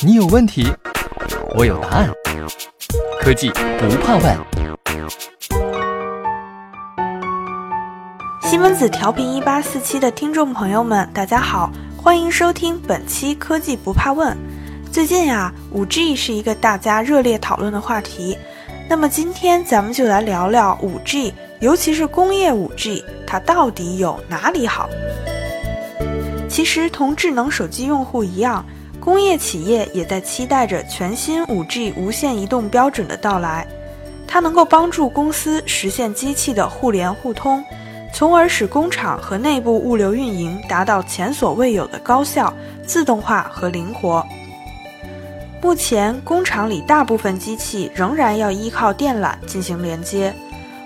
你有问题，我有答案。科技不怕问。西门子调频一八四七的听众朋友们，大家好，欢迎收听本期《科技不怕问》。最近呀，五 G 是一个大家热烈讨论的话题。那么今天咱们就来聊聊五 G，尤其是工业五 G，它到底有哪里好？其实同智能手机用户一样，工业企业也在期待着全新五 G 无线移动标准的到来。它能够帮助公司实现机器的互联互通，从而使工厂和内部物流运营达到前所未有的高效、自动化和灵活。目前，工厂里大部分机器仍然要依靠电缆进行连接，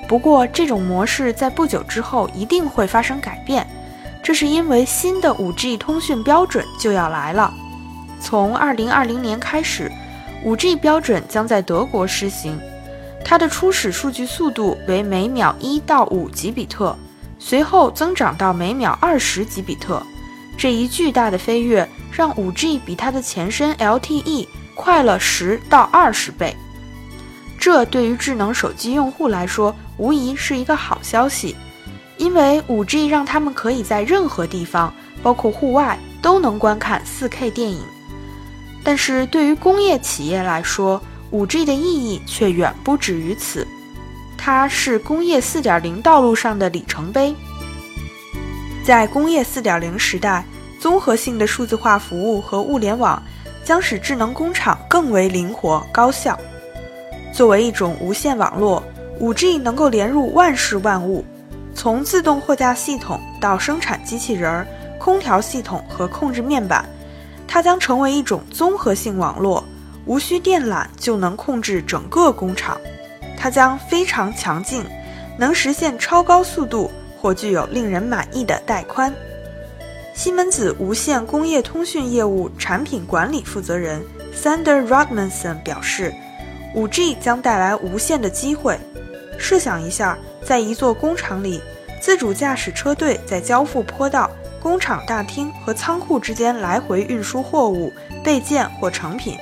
不过这种模式在不久之后一定会发生改变。这是因为新的 5G 通讯标准就要来了。从2020年开始，5G 标准将在德国施行。它的初始数据速度为每秒1到5吉比特，随后增长到每秒20吉比特。这一巨大的飞跃让 5G 比它的前身 LTE 快了10到20倍。这对于智能手机用户来说，无疑是一个好消息。因为 5G 让他们可以在任何地方，包括户外，都能观看 4K 电影。但是对于工业企业来说，5G 的意义却远不止于此。它是工业4.0道路上的里程碑。在工业4.0时代，综合性的数字化服务和物联网将使智能工厂更为灵活高效。作为一种无线网络，5G 能够连入万事万物。从自动货架系统到生产机器人儿、空调系统和控制面板，它将成为一种综合性网络，无需电缆就能控制整个工厂。它将非常强劲，能实现超高速度或具有令人满意的带宽。西门子无线工业通讯业务产品管理负责人 Sander Rodmanson 表示：“5G 将带来无限的机会。设想一下。”在一座工厂里，自主驾驶车队在交付坡道、工厂大厅和仓库之间来回运输货物、备件或成品。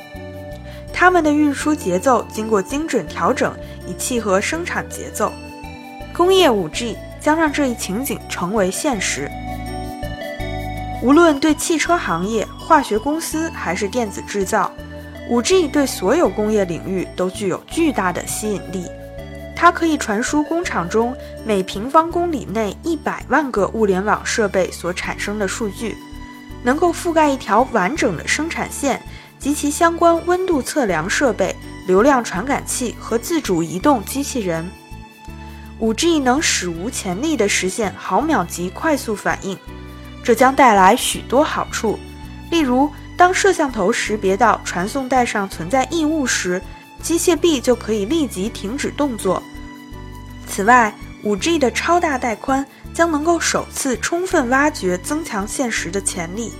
他们的运输节奏经过精准调整，以契合生产节奏。工业 5G 将让这一情景成为现实。无论对汽车行业、化学公司还是电子制造，5G 对所有工业领域都具有巨大的吸引力。它可以传输工厂中每平方公里内一百万个物联网设备所产生的数据，能够覆盖一条完整的生产线及其相关温度测量设备、流量传感器和自主移动机器人。5G 能史无前例地实现毫秒级快速反应，这将带来许多好处。例如，当摄像头识别到传送带上存在异物时，机械臂就可以立即停止动作。此外，5G 的超大带宽将能够首次充分挖掘增强现实的潜力，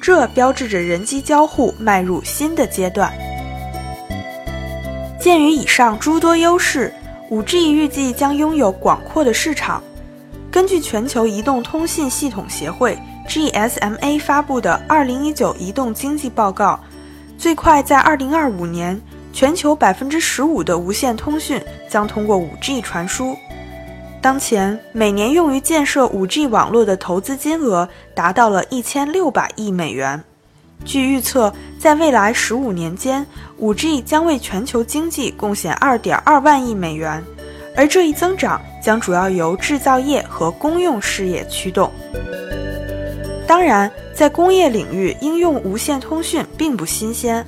这标志着人机交互迈入新的阶段。鉴于以上诸多优势，5G 预计将拥有广阔的市场。根据全球移动通信系统协会 （GSMA） 发布的《2019移动经济报告》，最快在2025年。全球百分之十五的无线通讯将通过 5G 传输。当前，每年用于建设 5G 网络的投资金额达到了一千六百亿美元。据预测，在未来十五年间，5G 将为全球经济贡献二点二万亿美元，而这一增长将主要由制造业和公用事业驱动。当然，在工业领域应用无线通讯并不新鲜。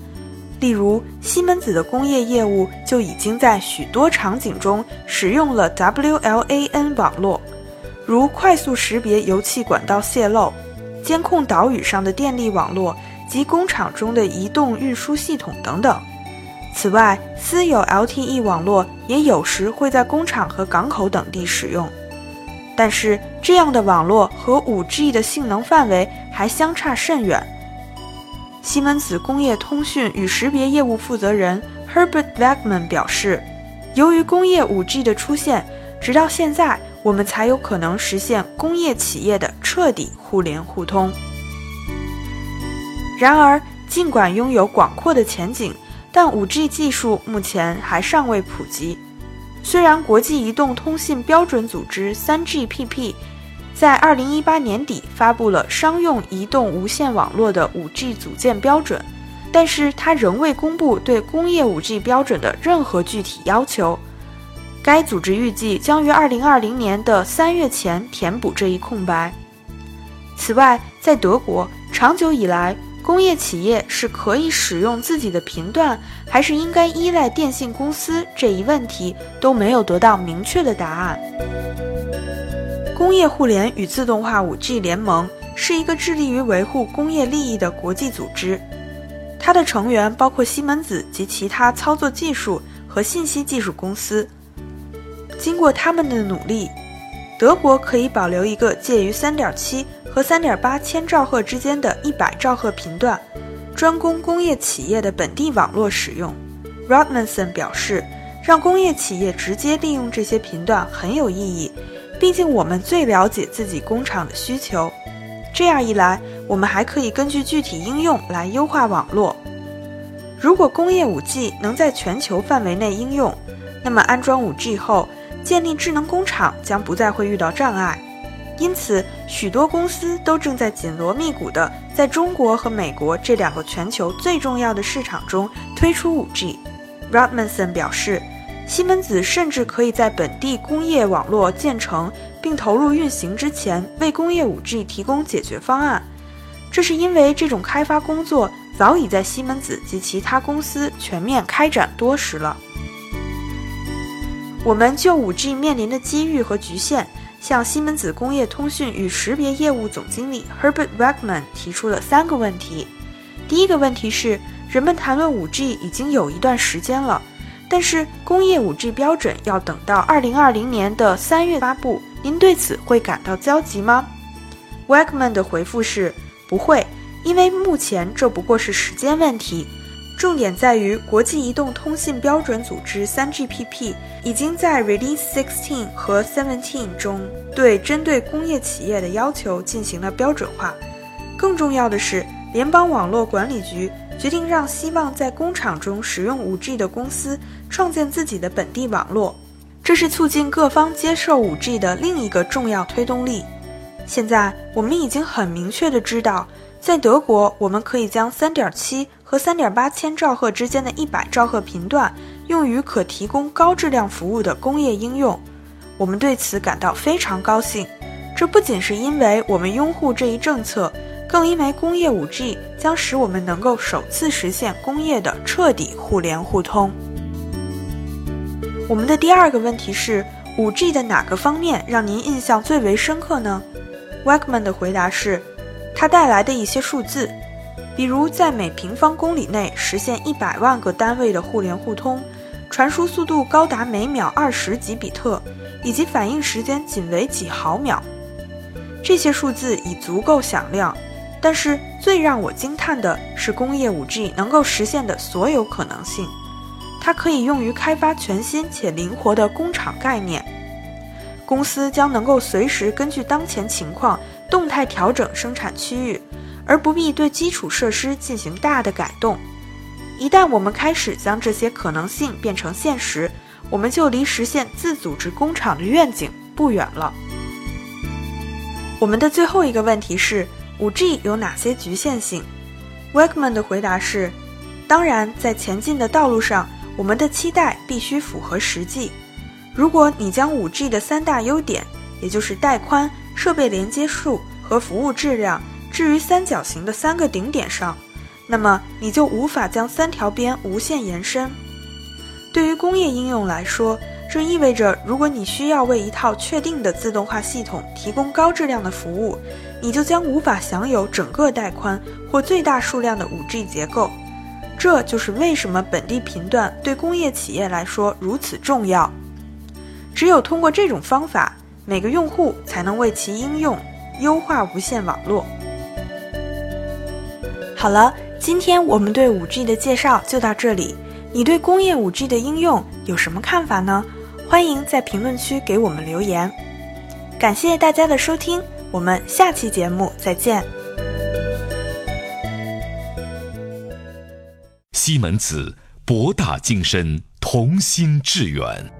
例如，西门子的工业业务就已经在许多场景中使用了 WLAN 网络，如快速识别油气管道泄漏、监控岛屿上的电力网络及工厂中的移动运输系统等等。此外，私有 LTE 网络也有时会在工厂和港口等地使用，但是这样的网络和 5G 的性能范围还相差甚远。西门子工业通讯与识别业务负责人 Herbert Wegman 表示：“由于工业 5G 的出现，直到现在，我们才有可能实现工业企业的彻底互联互通。”然而，尽管拥有广阔的前景，但 5G 技术目前还尚未普及。虽然国际移动通信标准组织 3GPP 在2018年底发布了商用移动无线网络的 5G 组件标准，但是它仍未公布对工业 5G 标准的任何具体要求。该组织预计将于2020年的三月前填补这一空白。此外，在德国，长久以来，工业企业是可以使用自己的频段，还是应该依赖电信公司这一问题都没有得到明确的答案。工业互联与自动化 5G 联盟是一个致力于维护工业利益的国际组织，它的成员包括西门子及其他操作技术和信息技术公司。经过他们的努力，德国可以保留一个介于3.7和3.8千兆赫之间的100兆赫频段，专供工业企业的本地网络使用。Rodmanson 表示，让工业企业直接利用这些频段很有意义，毕竟我们最了解自己工厂的需求。这样一来，我们还可以根据具体应用来优化网络。如果工业 5G 能在全球范围内应用，那么安装 5G 后，建立智能工厂将不再会遇到障碍，因此许多公司都正在紧锣密鼓地在中国和美国这两个全球最重要的市场中推出 5G。Rodmanson 表示，西门子甚至可以在本地工业网络建成并投入运行之前为工业 5G 提供解决方案，这是因为这种开发工作早已在西门子及其他公司全面开展多时了。我们就 5G 面临的机遇和局限，向西门子工业通讯与识别业务总经理 Herbert Wegman 提出了三个问题。第一个问题是，人们谈论 5G 已经有一段时间了，但是工业 5G 标准要等到2020年的三月发布，您对此会感到焦急吗？Wegman 的回复是不会，因为目前这不过是时间问题。重点在于，国际移动通信标准组织 3GPP 已经在 Release 16和17中对针对工业企业的要求进行了标准化。更重要的是，联邦网络管理局决定让希望在工厂中使用 5G 的公司创建自己的本地网络，这是促进各方接受 5G 的另一个重要推动力。现在，我们已经很明确的知道。在德国，我们可以将3.7和3.8千兆赫之间的一百兆赫频段用于可提供高质量服务的工业应用。我们对此感到非常高兴。这不仅是因为我们拥护这一政策，更因为工业 5G 将使我们能够首次实现工业的彻底互联互通。我们的第二个问题是：5G 的哪个方面让您印象最为深刻呢？Wegman 的回答是。它带来的一些数字，比如在每平方公里内实现一百万个单位的互联互通，传输速度高达每秒二十几比特，以及反应时间仅为几毫秒。这些数字已足够响亮，但是最让我惊叹的是工业 5G 能够实现的所有可能性。它可以用于开发全新且灵活的工厂概念，公司将能够随时根据当前情况。动态调整生产区域，而不必对基础设施进行大的改动。一旦我们开始将这些可能性变成现实，我们就离实现自组织工厂的愿景不远了。我们的最后一个问题是：5G 有哪些局限性？Wegman 的回答是：当然，在前进的道路上，我们的期待必须符合实际。如果你将 5G 的三大优点，也就是带宽。设备连接数和服务质量置于三角形的三个顶点上，那么你就无法将三条边无限延伸。对于工业应用来说，这意味着如果你需要为一套确定的自动化系统提供高质量的服务，你就将无法享有整个带宽或最大数量的 5G 结构。这就是为什么本地频段对工业企业来说如此重要。只有通过这种方法。每个用户才能为其应用优化无线网络。好了，今天我们对 5G 的介绍就到这里。你对工业 5G 的应用有什么看法呢？欢迎在评论区给我们留言。感谢大家的收听，我们下期节目再见。西门子博大精深同心致远。